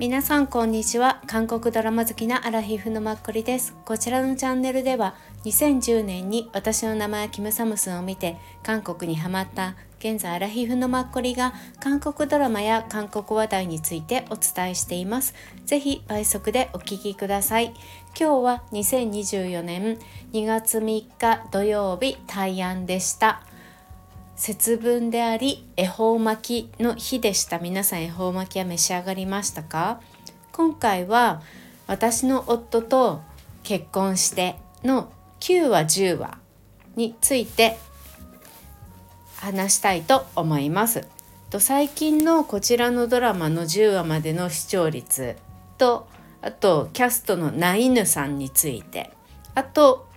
皆さんこんにちは。韓国ドラマ好きなアラヒフのマッコリです。こちらのチャンネルでは2010年に私の名前キムサムスンを見て韓国にハマった現在アラヒフのマッコリが韓国ドラマや韓国話題についてお伝えしています。ぜひ倍速でお聞きください。今日は2024年2月3日土曜日大安でした。節分であり恵方巻きの日でした。皆さん恵方巻きは召し上がりましたか？今回は私の夫と結婚しての9話10話について話したいと思います。と最近のこちらのドラマの10話までの視聴率とあとキャストのナイヌさんについてあと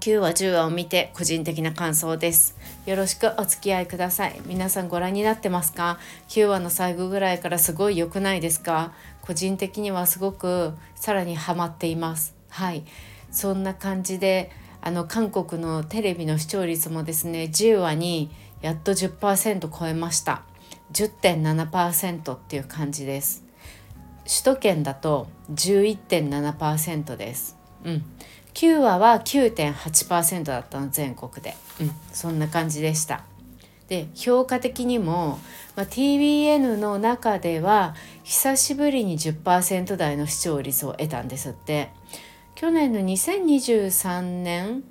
9話10話を見て個人的な感想です。よろしくお付き合いください。皆さんご覧になってますか？9話の最後ぐらいからすごい良くないですか？個人的にはすごくさらにハマっています。はい。そんな感じであの韓国のテレビの視聴率もですね10話にやっと10%超えました。10.7%っていう感じです。首都圏だと11.7%です。うん。9話は9.8%だったの全国で、うん、そんな感じでした。で評価的にも、まあ、TBN の中では久しぶりに10%台の視聴率を得たんですって。去年の2023年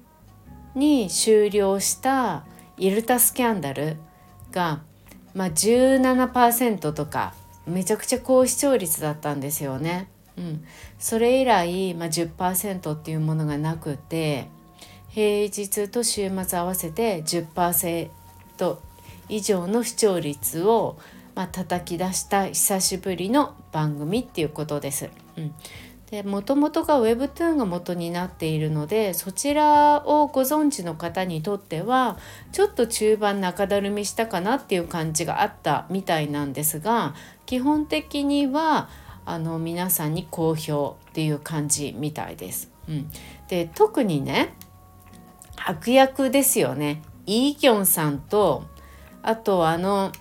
に終了したイルタスキャンダルが、まあ、17%とかめちゃくちゃ高視聴率だったんですよね。うん、それ以来、まあ、10%っていうものがなくて平日と週末合わせて10%以上の視聴率を、まあ、叩き出した久しぶりの番組っていうことです。うんで元々が Webtoon が元になっているのでそちらをご存知の方にとってはちょっと中盤中だるみしたかなっていう感じがあったみたいなんですが基本的にはあの皆さんに好評っていう感じみたいです。うん、で特にね悪役ですよね。イ・ギョンさんとあとあの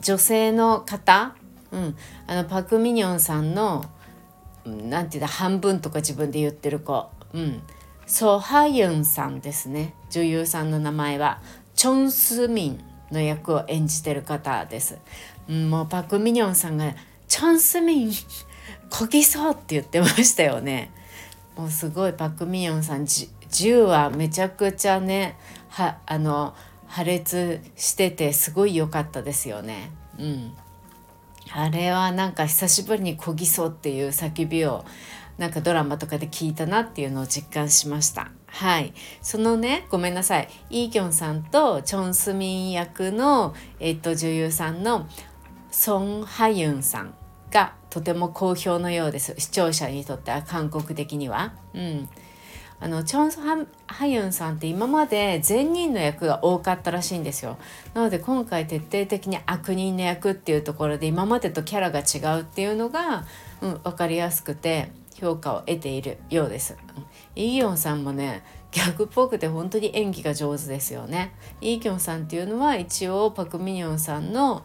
女性の方、うん、あのパク・ミニョンさんのなんていうんだ半分とか自分で言ってる子、うん、ソ・ハユンさんですね。女優さんの名前は。チョン・スミンの役を演じてる方です、うん、もうパク・ミニョンさんがチャンスミンこぎそうって言ってましたよね。もうすごいパクミヨンさん銃はめちゃくちゃねはあの破裂しててすごい良かったですよね。うん。あれはなんか久しぶりにこぎそうっていう叫びをなんかドラマとかで聞いたなっていうのを実感しました。はい。そのねごめんなさい。イ・ーギョンさんとチョン・スミン役の、えっと、女優さんのソン・ハユンさんがとても好評のようです。視聴者にとっては韓国的には。うん。あのチョンソ・ハハユンさんって今まで善人の役が多かったらしいんですよ。なので今回徹底的に悪人の役っていうところで今までとキャラが違うっていうのが、うん、分かりやすくて評価を得ているようです、イ・ギョンさんもね逆っぽくて本当に演技が上手ですよね。イ・ギョンさんっていうのは一応パク・ミニョンさんの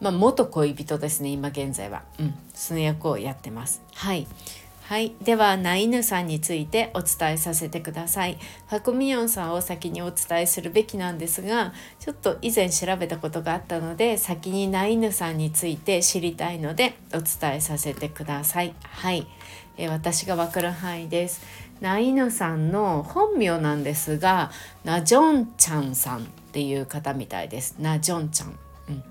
まあ、元恋人ですね今現在は、うん、その役をやってますはいはい、ではナイヌさんについてお伝えさせてください。パクミヨンさんを先にお伝えするべきなんですがちょっと以前調べたことがあったので先にナイヌさんについて知りたいのでお伝えさせてください。はい、え私がわかる範囲です。ナイヌさんの本名なんですがナジョンチャンさんっていう方みたいです。ナジョンちゃん。うん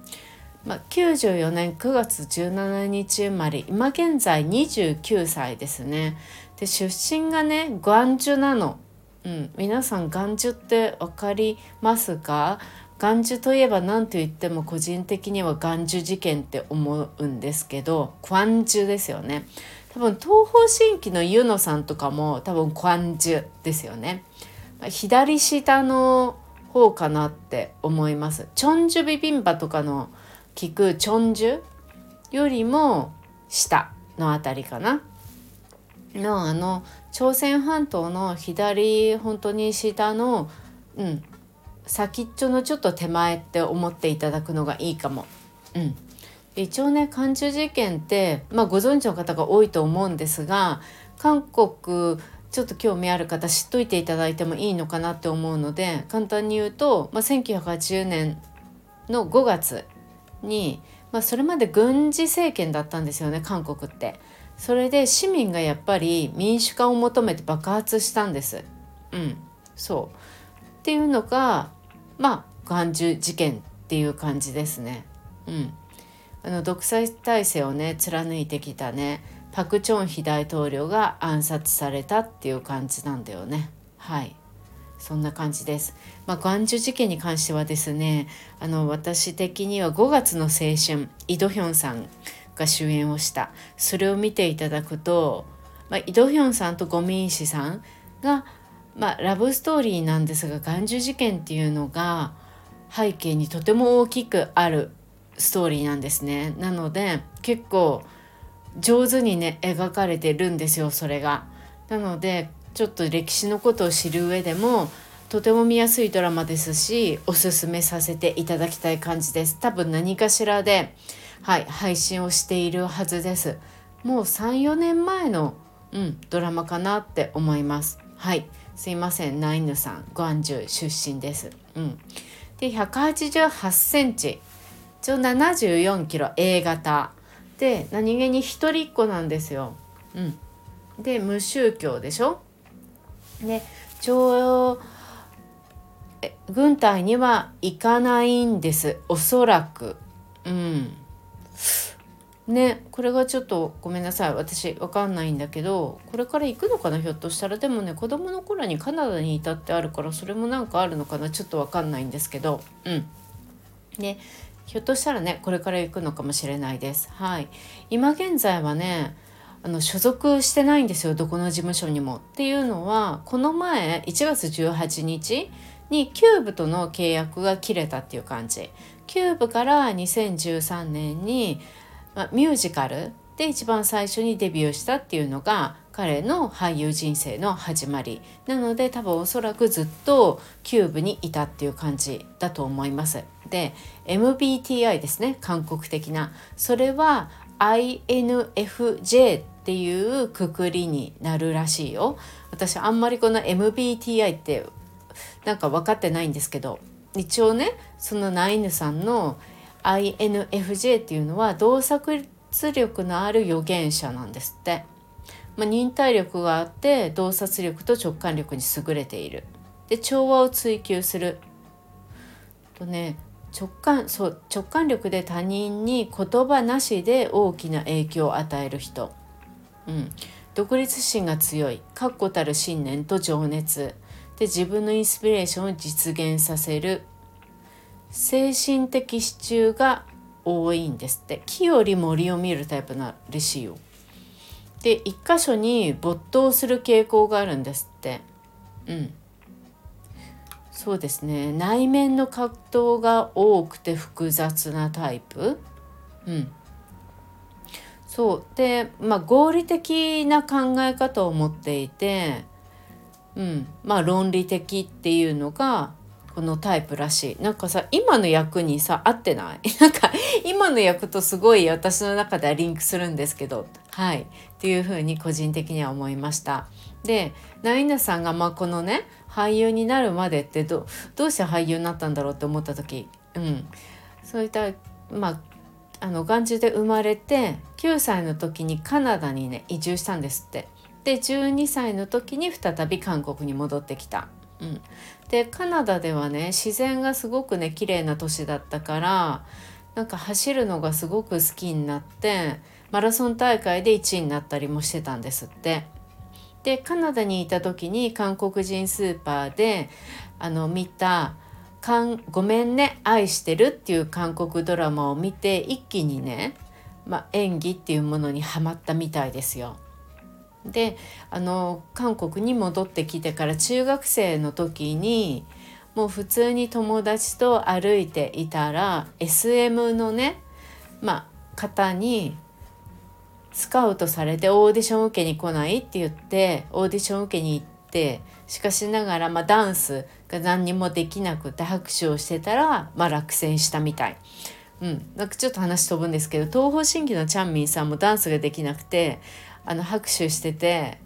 まあ、94年9月17日生まれ今現在29歳ですね。で出身がね元寿なの、うん、皆さん元寿って分かりますか？元寿といえば何と言っても個人的には元寿事件って思うんですけど元寿ですよね。多分東方神起のユノさんとかも多分元寿ですよね、左下の方かなって思います。チョンジュビビンバとかの聞くチョンジュよりも下の辺りかなのあの朝鮮半島の左本当に下の、うん、先っちょのちょっと手前って思っていただくのがいいかも。うん、一応ね漢中事件って、まあ、ご存知の方が多いと思うんですが韓国ちょっと興味ある方知っといていただいてもいいのかなって思うので簡単に言うと、まあ、1980年の5月に、まあ、それまで軍事政権だったんですよね韓国って。それで市民がやっぱり民主化を求めて爆発したんです。うん、そうっていうのがまあ眼中事件っていう感じですね。うん、あの独裁体制をね貫いてきたねパク・チョンヒ大統領が暗殺されたっていう感じなんだよね。はいそんな感じです。まあ、元寿事件に関してはですねあの私的には5月の青春イ・ドヒョンさんが主演をしたそれを見ていただくと、まあ、イ・ドヒョンさんとゴミンシさんが、まあ、ラブストーリーなんですが元寿事件っていうのが背景にとても大きくあるストーリーなんですね。なので結構上手にね描かれてるんですよそれが。なのでちょっと歴史のことを知る上でもとても見やすいドラマですしおすすめさせていただきたい感じです。多分何かしらではい配信をしているはずです。もう34年前の、うん、ドラマかなって思います。はい。すいません。ナイヌさんグアンジュ出身です。うん。で188センチ。一応74キロ A 型。で何気に一人っ子なんですよ。うん。で無宗教でしょ？ね徴軍隊には行かないんです。おそらく。うん。ねこれがちょっとごめんなさい。私わかんないんだけどこれから行くのかな？ひょっとしたら。でもね子供の頃にカナダにいたってあるからそれもなんかあるのかな？ちょっとわかんないんですけど。うん。ねひょっとしたらねこれから行くのかもしれないです。はい。今現在はねあの所属してないんですよどこの事務所にも。っていうのはこの前1月18日にキューブとの契約が切れたっていう感じ。キューブから2013年に、まミュージカルで一番最初にデビューしたっていうのが彼の俳優人生の始まりなので多分おそらくずっとキューブにいたっていう感じだと思います。で MBTI ですね韓国的なそれは INFJ っていうくくりになるらしいよ。私あんまりこの MBTI ってなんか分かってないんですけど一応ねそのナイヌさんの INFJ っていうのは洞察力のある預言者なんですって、まあ、忍耐力があって洞察力と直感力に優れている。で調和を追求する。とね直感そう直感力で他人に言葉なしで大きな影響を与える人。うん、独立心が強い。確固たる信念と情熱。で自分のインスピレーションを実現させる。精神的支柱が多いんですって。木より森を見るタイプならしいよ。で一箇所に没頭する傾向があるんですって。うん。そうですね。内面の葛藤が多くて複雑なタイプ。うん。そう。でまあ合理的な考え方を持っていて、うん、まあ論理的っていうのがこのタイプらしい。なんかさ今の役にさ合ってない？なんか今の役とすごい私の中ではリンクするんですけどはい。っていうふうに個人的には思いました。でナイナさんがまあこのね俳優になるまでってどどうして俳優になったんだろうって思った時うん。そういったまああの眼中で生まれて9歳の時にカナダにね移住したんですって。で12歳の時に再び韓国に戻ってきた、うん、でカナダではね自然がすごくね綺麗な都市だったからなんか走るのがすごく好きになってマラソン大会で1位になったりもしてたんですって。でカナダにいた時に韓国人スーパーであの見たかん「ごめんね愛してる」っていう韓国ドラマを見て一気にね、まあ、演技っていうものにはまったみたいですよ。であの韓国に戻ってきてから中学生の時にもう普通に友達と歩いていたら SM のね、まあ、方にスカウトされてオーディション受けに来ないって言ってオーディション受けに行ってしかしながら、まあ、ダンスが何にもできなくて拍手をしてたら、まあ、落選したみたい。うん、なんかちょっと話飛ぶんですけど東方神起のチャンミンさんもダンスができなくてあの拍手してて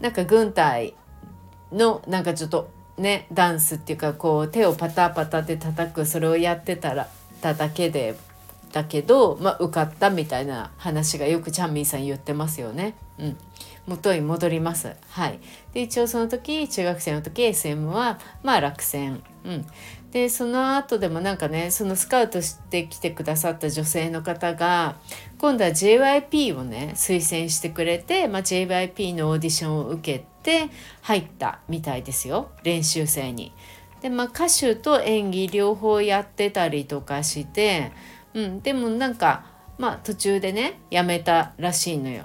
なんか軍隊のなんかちょっとねダンスっていうかこう手をパタパタって叩くそれをやってたらただけでだけど、まあ、受かったみたいな話がよくチャンミンさん言ってますよね。うん、元に戻ります。はい、で一応その時中学生の時 SM はまあ落選。うん、でその後でもなんかねそのスカウトしてきてくださった女性の方が今度は JYP をね推薦してくれて、まあ、JYP のオーディションを受けて入ったみたいですよ練習生に。でまあ歌手と演技両方やってたりとかして、うん、でもなんかまあ途中でねやめたらしいのよ。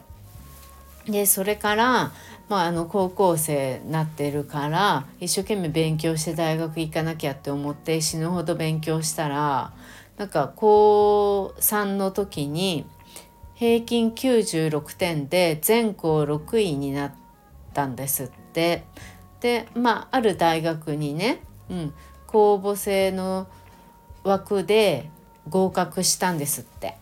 でそれからまあ、あの高校生になってるから一生懸命勉強して大学行かなきゃって思って死ぬほど勉強したらなんか高3の時に平均96点で全校6位になったんですって。でまあある大学にね、うん、公募制の枠で合格したんですって。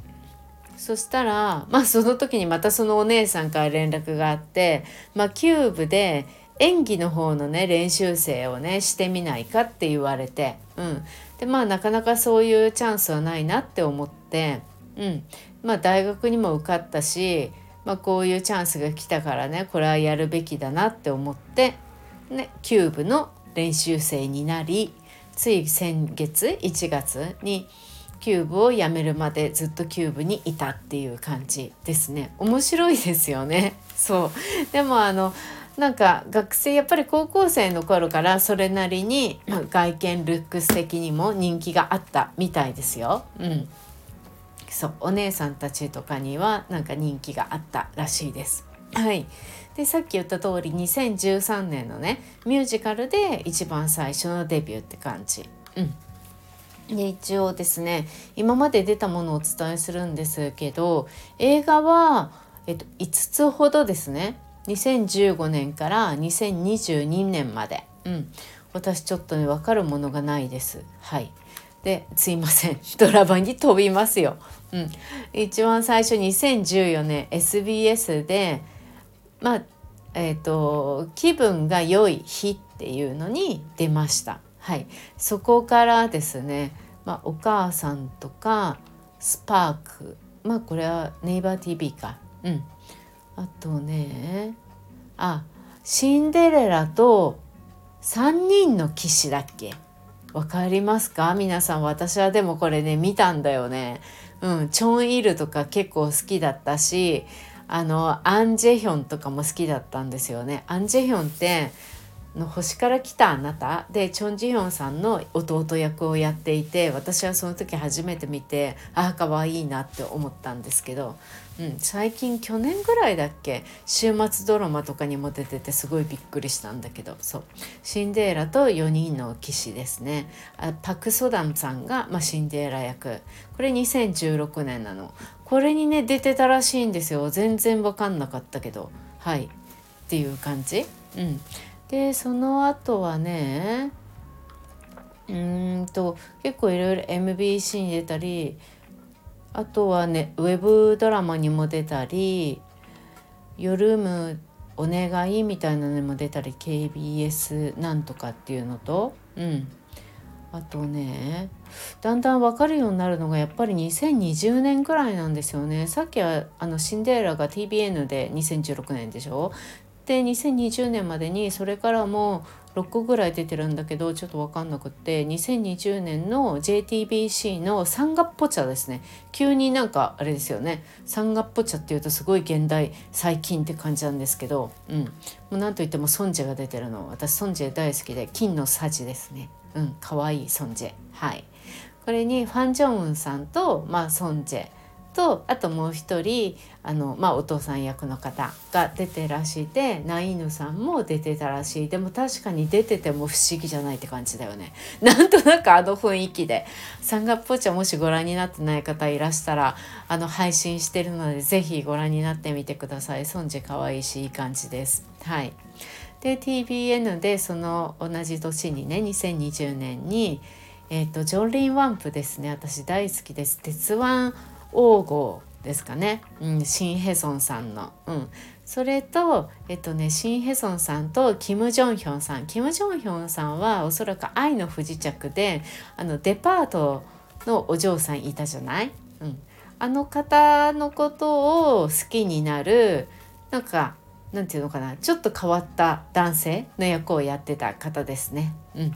そしたらまあその時にまたそのお姉さんから連絡があってまあキューブで演技の方のね練習生をねしてみないかって言われて、うん、でまあなかなかそういうチャンスはないなって思って、うん、まあ大学にも受かったし、まあ、こういうチャンスが来たからねこれはやるべきだなって思って、ね、キューブの練習生になりつい先月1月にキューブをやめるまでずっとキューブにいたっていう感じですね。面白いですよね。そう。でもあのなんか学生やっぱり高校生の頃からそれなりに、まあ、外見ルックス的にも人気があったみたいですよ。うん、そう。お姉さんたちとかにはなんか人気があったらしいです。はい、でさっき言った通り2013年のねミュージカルで一番最初のデビューって感じ。うん。で一応ですね今まで出たものをお伝えするんですけど映画は、えっと、5つほどですね2015年から2022年まで、うん、私ちょっとね分かるものがないです。はいですいません ドラマに飛びますよ。うん、一番最初2014年 SBS でまあえっ、ー、と気分が良い日っていうのに出ました。はい、そこからですね、まあ、お母さんとかスパークまあこれはネイバー TV か。うん。あとねあシンデレラと3人の騎士だっけ？わかりますか？皆さん私はでもこれね見たんだよね。うん、チョン・イルとか結構好きだったしあのアン・ジェヒョンとかも好きだったんですよね。アン・ジェヒョンっての星から来たあなた。でチョン・ジヒョンさんの弟役をやっていて私はその時初めて見てああかわいいなって思ったんですけど、うん、最近去年ぐらいだっけ？週末ドラマとかにも出ててすごいびっくりしたんだけど。そう。シンデーラと4人の騎士ですね。あパク・ソダンさんが、まあ、シンデーラ役。これ2016年なの。これにね出てたらしいんですよ。全然分かんなかったけど。はい。っていう感じ。うん。でその後はねうーんと結構いろいろ MBC に出たりあとはねウェブドラマにも出たり「夜むお願い」みたいなのにも出たり KBS なんとかっていうのとうん。あとねだんだん分かるようになるのがやっぱり2020年くらいなんですよね。さっきはあのシンデレラが TBN で2016年でしょ？で2020年までにそれからもう6個ぐらい出てるんだけどちょっと分かんなくって2020年の JTBC のサンガッポ茶ですね。急になんかあれですよね。サンガッポ茶っていうとすごい現代最近って感じなんですけどうん。もう何といってもソンジェが出てるの。私ソンジェ大好きで金のさじですね。うん可愛いソンジェ。はい。これにファン・ジョンウンさんとまあソンジェ。とあともう一人あの、まあ、お父さん役の方が出てらしてナイヌさんも出てたらしいでも確かに出てても不思議じゃないって感じだよね。なんとなくあの雰囲気で「サンガッポチャ」もしご覧になってない方いらしたらあの配信してるので是非ご覧になってみてください。ソンジ可愛いしいい感じです。はい。で TBN でその同じ年にね2020年にえっ、ー、とジョンリン・ワンプですね。私大好きです。鉄腕王号ですかね、うん、シン・ヘソンさんの、うん、それとえっとねシン・ヘソンさんとキム・ジョンヒョンさん。キム・ジョンヒョンさんはおそらく愛の不時着であのデパートのお嬢さんいたじゃない、うん、あの方のことを好きになるなんかなんていうのかな？ちょっと変わった男性の役をやってた方ですね。うん。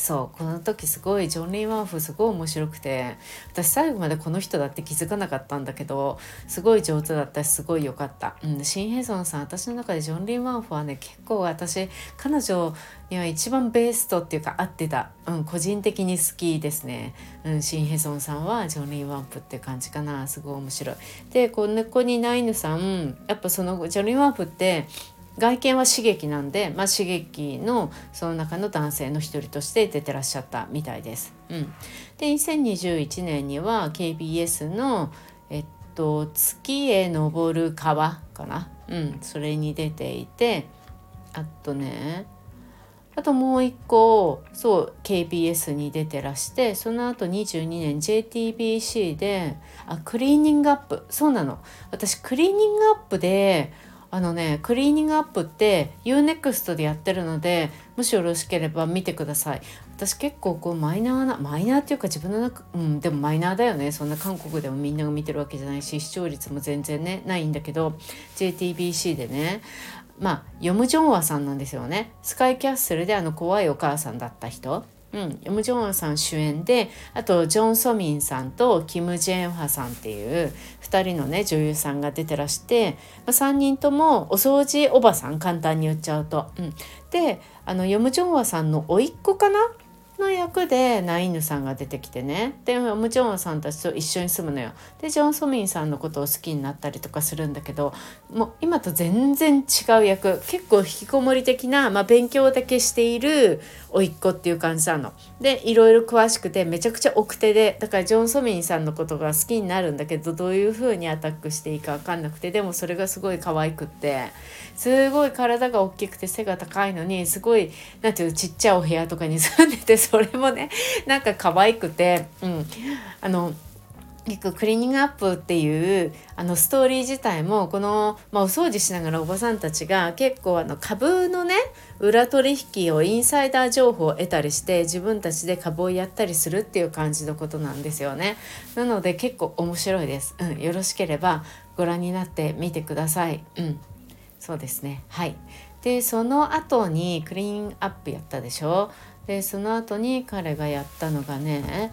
そうこの時すごいジョン・リー・ワンフすごい面白くて私最後までこの人だって気づかなかったんだけどすごい上手だったしすごい良かった、うん、シン・ヘソンさん私の中でジョン・リー・ワンフはね結構私彼女には一番ベーストっていうか合ってた、うん、個人的に好きですね、うん、シン・ヘソンさんはジョン・リー・ワンプって感じかな。すごい面白い。でこの子にナイヌさんやっぱそのジョン・リー・ワンプって外見は刺激なんで、まあ、刺激のその中の男性の一人として出てらっしゃったみたいです。うん、で2021年には KBS の「えっと、月へ昇る川」かな、うん、それに出ていてあとねあともう一個そう KBS に出てらしてその後22年 JTBC であクリーニングアップ。そうなの。私クリーニングアップであのねクリーニングアップって UNEXT でやってるのでもしよろしければ見てください。私結構こうマイナーなマイナーっていうか自分の中うんでもマイナーだよね。そんな韓国でもみんなが見てるわけじゃないし視聴率も全然ねないんだけど JTBC でね。まあヨム・ジョンワさんなんですよね。スカイキャッスルであの怖いお母さんだった人。うん、ヨム・ジョンアさん主演であとジョン・ソミンさんとキム・ジェンファさんっていう2人のね女優さんが出てらして、まあ、3人ともお掃除おばさん簡単に言っちゃうと。うん、であのヨム・ジョンワさんの甥っ子かな？の役でナインヌさんが出てきてね。でムジョンさんたちと一緒に住むのよ。でジョン・ソミンさんのことを好きになったりとかするんだけどもう今と全然違う役。結構引きこもり的な、まあ、勉強だけしている甥っ子っていう感じなの。でいろいろ詳しくてめちゃくちゃ奥手でだからジョン・ソミンさんのことが好きになるんだけどどういう風にアタックしていいか分かんなくてでもそれがすごい可愛くって。すごい体が大きくて背が高いのにすごい何ていうのちっちゃいお部屋とかに住んでてそれもねなんか可愛くてうんあの結構クリーニングアップっていうあのストーリー自体もこの、まあ、お掃除しながらおばさんたちが結構あの株のね裏取引をインサイダー情報を得たりして自分たちで株をやったりするっていう感じのことなんですよね。なので結構面白いです。うん、よろしければご覧になってみてください。うん、そうですね。はい。でその後にクリーンアップやったでしょ？でその後に彼がやったのがね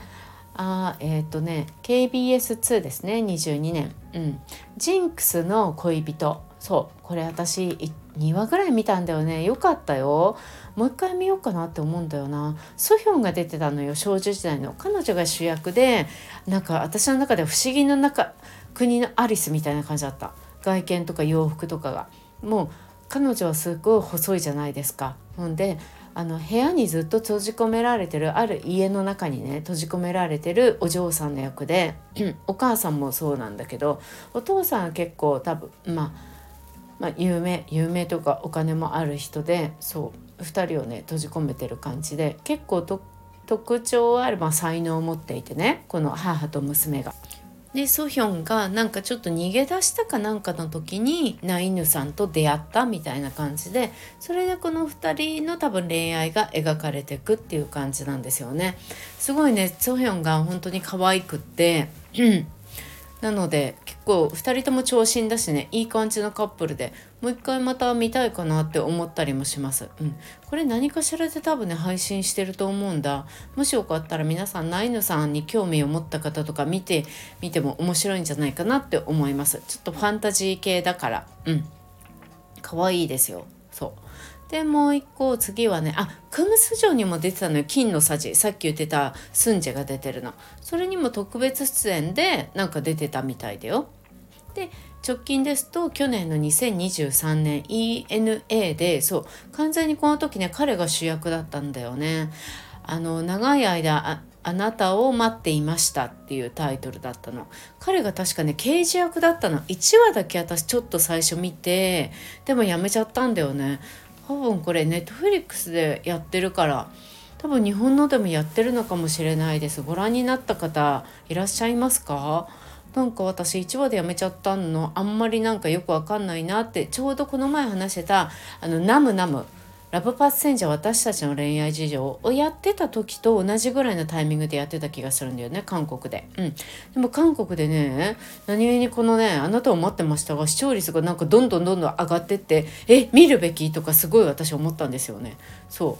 あえっ、ー、とね KBS2 ですね22年、うん、ジンクスの恋人。そう。これ私2話ぐらい見たんだよね。よかったよ。もう一回見ようかなって思うんだよな。ソヒョンが出てたのよ少女時代の。彼女が主役でなんか私の中では不思議の中国のアリスみたいな感じだった。外見とか洋服とかが。もう彼女はすごい細いじゃないですか。ほんであの部屋にずっと閉じ込められてるある家の中にね閉じ込められてるお嬢さんの役で お母さんもそうなんだけどお父さんは結構多分まあまあ、有名有名とかお金もある人でそう2人をね閉じ込めてる感じで結構特徴ある、ま、才能を持っていてねこの母と娘が。でソヒョンがなんかちょっと逃げ出したかなんかの時にナイヌさんと出会ったみたいな感じでそれでこの2人の多分恋愛が描かれていくっていう感じなんですよね。すごいねソヒョンが本当に可愛くってなので結構2人とも長身だしねいい感じのカップルでもう一回また見たいかなって思ったりもします。うん、これ何かしらで多分ね配信してると思うんだ。もしよかったら皆さんナイヌさんに興味を持った方とか見てみても面白いんじゃないかなって思います。ちょっとファンタジー系だからうん可愛いですよ。そうでもう一個次はねあクムス城にも出てたのよ。金のさじ。さっき言ってたスンジェが出てるの。それにも特別出演でなんか出てたみたいだよ。で直近ですと去年の2023年 ENA でそう。完全にこの時ね彼が主役だったんだよね。あの長い間ああなたを待っていましたっていうタイトルだったの。彼が確かね刑事役だったの。1話だけ私ちょっと最初見てでもやめちゃったんだよね。多分これネットフリックスでやってるから多分日本のでもやってるのかもしれないです。ご覧になった方いらっしゃいますか？なんか私1話でやめちゃったのあんまりなんかよくわかんないなってちょうどこの前話してたあのナムナム。ラブパッセンジャー私たちの恋愛事情をやってた時と同じぐらいのタイミングでやってた気がするんだよね韓国で。うん、でも韓国でね何気にこのねあなたを待ってましたが視聴率がなんかどんどんどんどん上がってってえ見るべきとかすごい私思ったんですよね。そ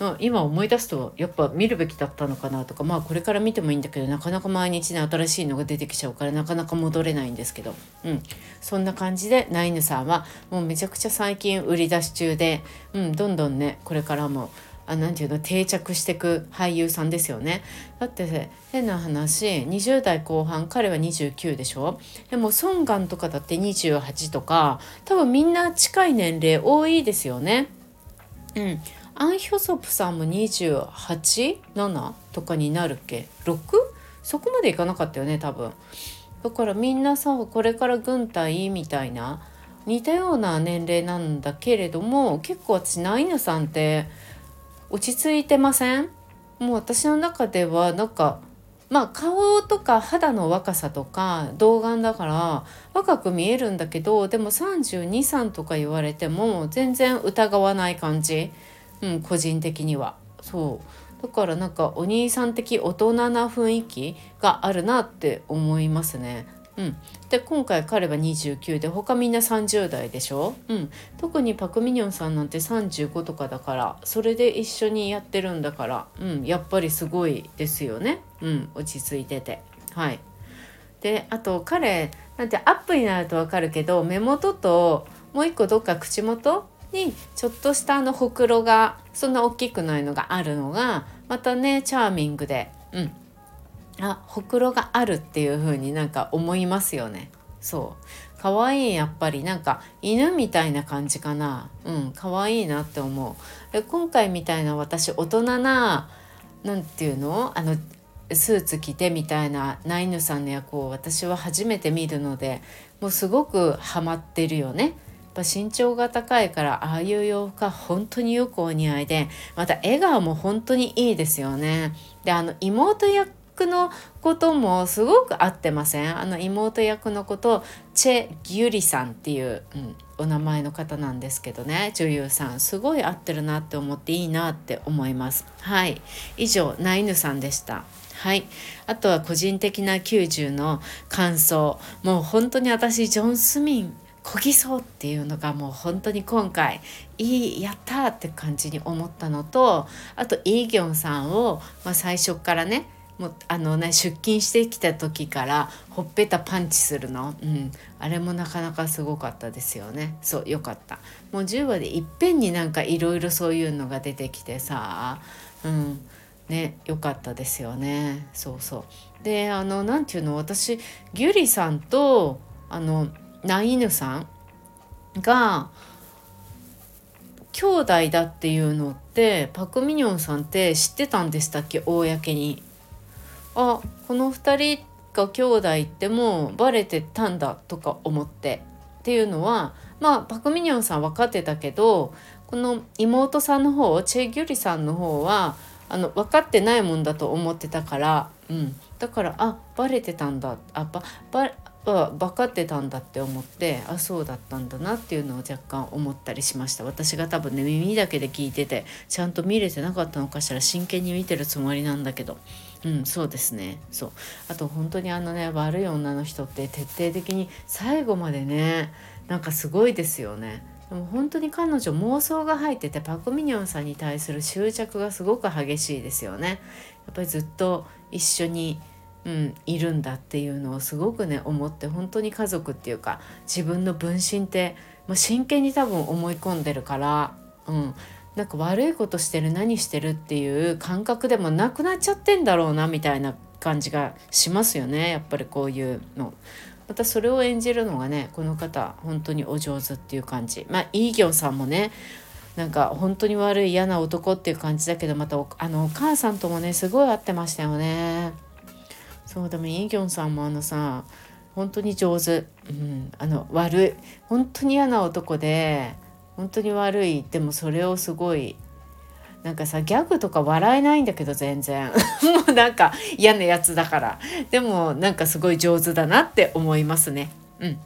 う今思い出すとやっぱ見るべきだったのかなとかまあこれから見てもいいんだけどなかなか毎日ね新しいのが出てきちゃうからなかなか戻れないんですけど、うん、そんな感じでナイヌさんはもうめちゃくちゃ最近売り出し中で、うん、どどんどんねこれからもあなていうの定着してく俳優さんですよね。だって変な話20代後半彼は29でしょ？でもソンガンとかだって28とか多分みんな近い年齢多いですよね。うん。アン・ヒョソプさんも287とかになるっけ？6? そこまでいかなかったよね多分。だからみんなさこれから軍隊みたいな似たような年齢なんだけれども結構私ナイヌさんって落ち着いてません？もう私の中ではなんかまあ顔とか肌の若さとか童顔だから若く見えるんだけどでも323とか言われても全然疑わない感じ、うん、個人的には。そうだからなんかお兄さん的大人な雰囲気があるなって思いますね。うん、で今回彼は29で他みんな30代でしょ、うん、特にパク・ミニョンさんなんて35とかだからそれで一緒にやってるんだから、うん、やっぱりすごいですよね、うん、落ち着いてて。はい。であと彼なんてアップになると分かるけど目元ともう一個どっか口元にちょっとしたあのほくろがそんな大きくないのがあるのがまたねチャーミングで。うん。あほくろがあるっていう風になんか思いますよね。そう。可愛いやっぱりなんか犬みたいな感じかな。うん可愛いいなって思う。で今回みたいな私大人な何て言うの？あのスーツ着てみたいなナイヌさんの役を私は初めて見るのでもうすごくハマってるよね。やっぱ身長が高いからああいう洋服が本当によくお似合いでまた笑顔も本当にいいですよね。であの妹役役のこともすごく合ってません？あの妹役のことチェ・ギュリさんっていう、うん、お名前の方なんですけどね。女優さんすごい合ってるなって思っていいなって思います。はい。以上ナイヌさんでした。はい。あとは個人的な90の感想。もう本当に私ジョン・スミンこぎそうっていうのがもう本当に今回いいやったって感じに思ったのとあとイ・ギョンさんを、まあ、最初からねもうあのね出勤してきた時からほっぺたパンチするの、うん、あれもなかなかすごかったですよね。そうよかった。もう10話でいっぺんになんかいろいろそういうのが出てきてさ。うん。ねよかったですよね。そうそう。であの何て言うの私ギュリさんとあのナイヌさんが兄弟だっていうのってパク・ミニョンさんって知ってたんでしたっけ？公に。あこの2人が兄弟ってもうバレてたんだとか思って。っていうのはまあパク・ミニョンさん分かってたけどこの妹さんの方チェ・ギュリさんの方はあの分かってないもんだと思ってたから、うん、だからあバレてたんだ。あばばは分かってたんだって思ってあそうだったんだなっていうのを若干思ったりしました。私が多分ね耳だけで聞いててちゃんと見れてなかったのかしら真剣に見てるつもりなんだけど。うんそうですね。そう。あと本当にあのね悪い女の人って徹底的に最後までねなんかすごいですよね。でも本当に彼女妄想が入っててパク・ミニョンさんに対する執着がすごく激しいですよね。やっぱりずっと一緒にうん、いるんだっていうのをすごくね思って本当に家族っていうか自分の分身ってもう真剣に多分思い込んでるから、うん、なんか悪いことしてる何してるっていう感覚でもなくなっちゃってんだろうなみたいな感じがしますよね。やっぱりこういうの。またそれを演じるのがねこの方本当にお上手っていう感じ。まあイーギョンさんもねなんか本当に悪い嫌な男っていう感じだけどまたあのお母さんともねすごい合ってましたよね。そうでもイーギョンさんもあのさ本当に上手、うん、あの悪い本当に嫌な男で本当に悪い。でもそれをすごいなんかさギャグとか笑えないんだけど全然。もうなんか嫌なやつだから。でもなんかすごい上手だなって思いますね。うん。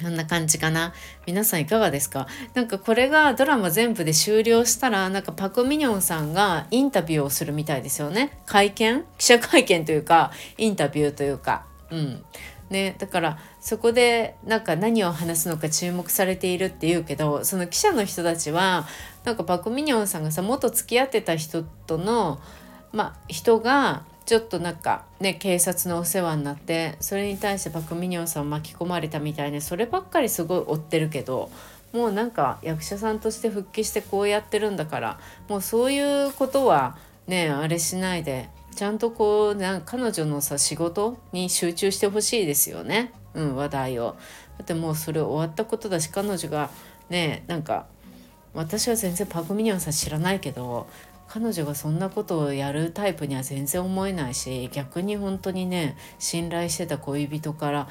こんな感じかな。皆さんいかがですか？なんかこれがドラマ全部で終了したらなんかパク・ミニョンさんがインタビューをするみたいですよね。会見？記者会見というかインタビューというか。うん。ね、だからそこでなんか何を話すのか注目されているっていうけどその記者の人たちはなんかパク・ミニョンさんがさ元付き合ってた人との、ま、人がちょっとなんかね警察のお世話になってそれに対してパク・ミニョンさん巻き込まれたみたいでそればっかりすごい追ってるけどもうなんか役者さんとして復帰してこうやってるんだからもうそういうことはねあれしないでちゃんとこうな彼女のさ仕事に集中してほしいですよね、うん、話題を。だってもうそれ終わったことだし彼女がねなんか私は全然パク・ミニョンさん知らないけど彼女がそんなことをやるタイプには全然思えないし逆に本当にね信頼してた恋人から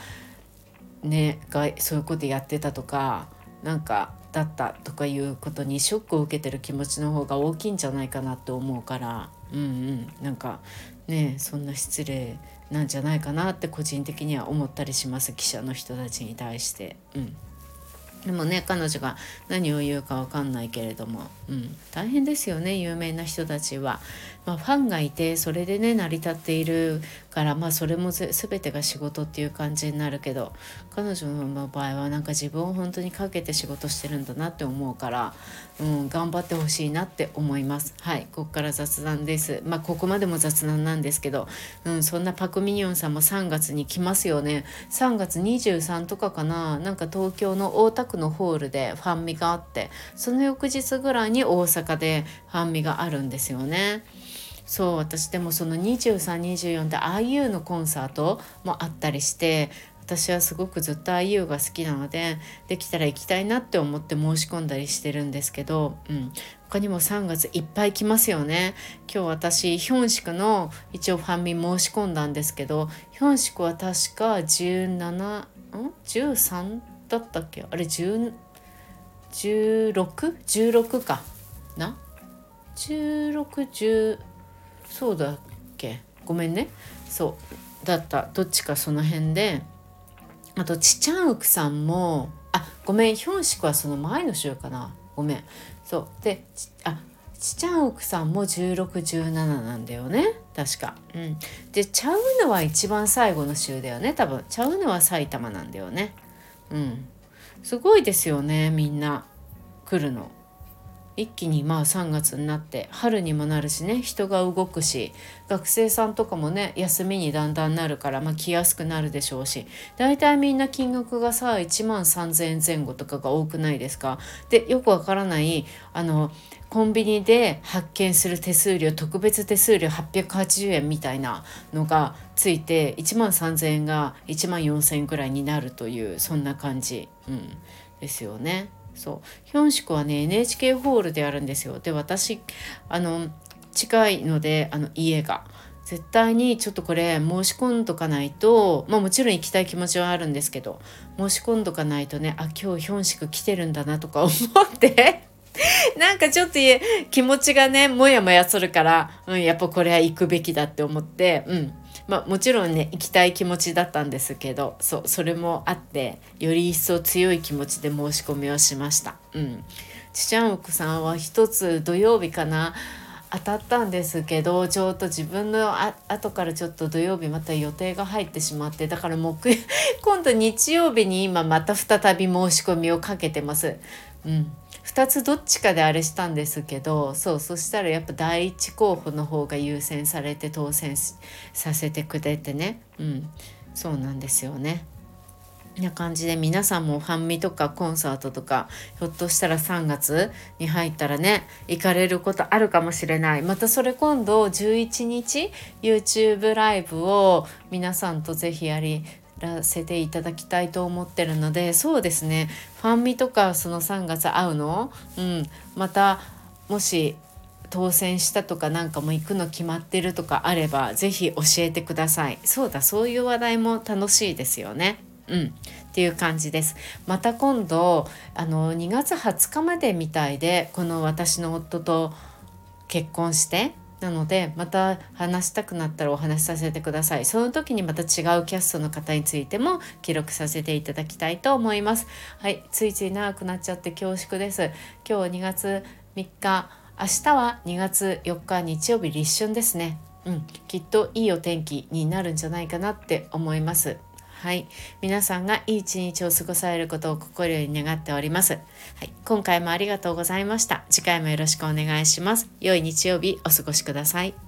ねがそういうことやってたとかなんかだったとかいうことにショックを受けてる気持ちの方が大きいんじゃないかなって思うからうんうんなんかねそんな失礼なんじゃないかなって個人的には思ったりします記者の人たちに対して。うんでもね彼女が何を言うか分かんないけれども、うん、大変ですよね有名な人たちは。まあ、ファンがいてそれでね成り立っているから、まあ、それも全てが仕事っていう感じになるけど彼女の場合はなんか自分を本当にかけて仕事してるんだなって思うから、うん、頑張ってほしいなって思います。はいここから雑談です。まあここまでも雑談なんですけど、うん、そんなパク・ミニオンさんも3月に来ますよね。3月23とかかななんか東京の大田区のホールでファンミがあってその翌日ぐらいに大阪でファンミがあるんですよね。そう私でもその2324で IU のコンサートもあったりして私はすごくずっと IU が好きなのでできたら行きたいなって思って申し込んだりしてるんですけど、うん、他にも3月いっぱい来ますよね。今日私ヒョンシクの一応ファンミ申し込んだんですけどヒョンシクは確か17ん？13だったっけ？あれ 16?16 か。な？1610そうだっけ？ごめんね。そう。だった。どっちかその辺で。あとチチャンウクさんもあごめん。ヒョンシクはその前の週かな。ごめん。そう。であチチャンウクさんも1617なんだよね。確か。うん、でチャウヌは一番最後の週だよね。多分。チャウヌは埼玉なんだよね。うん。すごいですよねみんな。来るの。一気にまあ3月になって春にもなるしね人が動くし学生さんとかもね休みにだんだんなるから、まあ、来やすくなるでしょうし大体みんな金額がさ1万3,000円前後とかが多くないですか？でよくわからないあのコンビニで発見する手数料特別手数料880円みたいなのがついて1万3,000円が1万4,000円ぐらいになるというそんな感じ、うん、ですよね。そう。ヒョンシクはね NHK ホールでやるんですよ。で私あの近いのであの家が。絶対にちょっとこれ申し込んどかないとまあもちろん行きたい気持ちはあるんですけど申し込んどかないとねあ今日ヒョンシク来てるんだなとか思って。なんかちょっと気持ちがねもやもやするから、うん、やっぱこれは行くべきだって思ってうん。まあ、もちろんね行きたい気持ちだったんですけどそそれもあってより一層強い気持ちで申し込みをしました。うん、ちちゃんおくさんは一つ土曜日かな当たったんですけどちょっと自分のあ後からちょっと土曜日また予定が入ってしまってだから木 今度日曜日に今また再び申し込みをかけてます。うん、2つどっちかであれしたんですけどそうそしたらやっぱ第一候補の方が優先されて当選させてくれてね。うん。そうなんですよね。な感じで皆さんもファンミとかコンサートとかひょっとしたら3月に入ったらね行かれることあるかもしれない。またそれ今度11日 YouTube ライブを皆さんと是非やりらせていただきたいと思ってるのでそうですね。ファンミとかその3月会うの、うん、またもし当選したとかなんかも行くの決まってるとかあれば是非教えてください。そうだそういう話題も楽しいですよね。うん。っていう感じです。また今度あの2月20日までみたいでこの私の夫と結婚してなのでまた話したくなったらお話しさせてください。その時にまた違うキャストの方についても記録させていただきたいと思います。はいついつい長くなっちゃって恐縮です。今日2月3日。明日は2月4日日曜日立春ですね。うん、きっといいお天気になるんじゃないかなって思います。はい。皆さんがいい一日を過ごされることを心より願っております。はい。今回もありがとうございました。次回もよろしくお願いします。良い日曜日お過ごしください。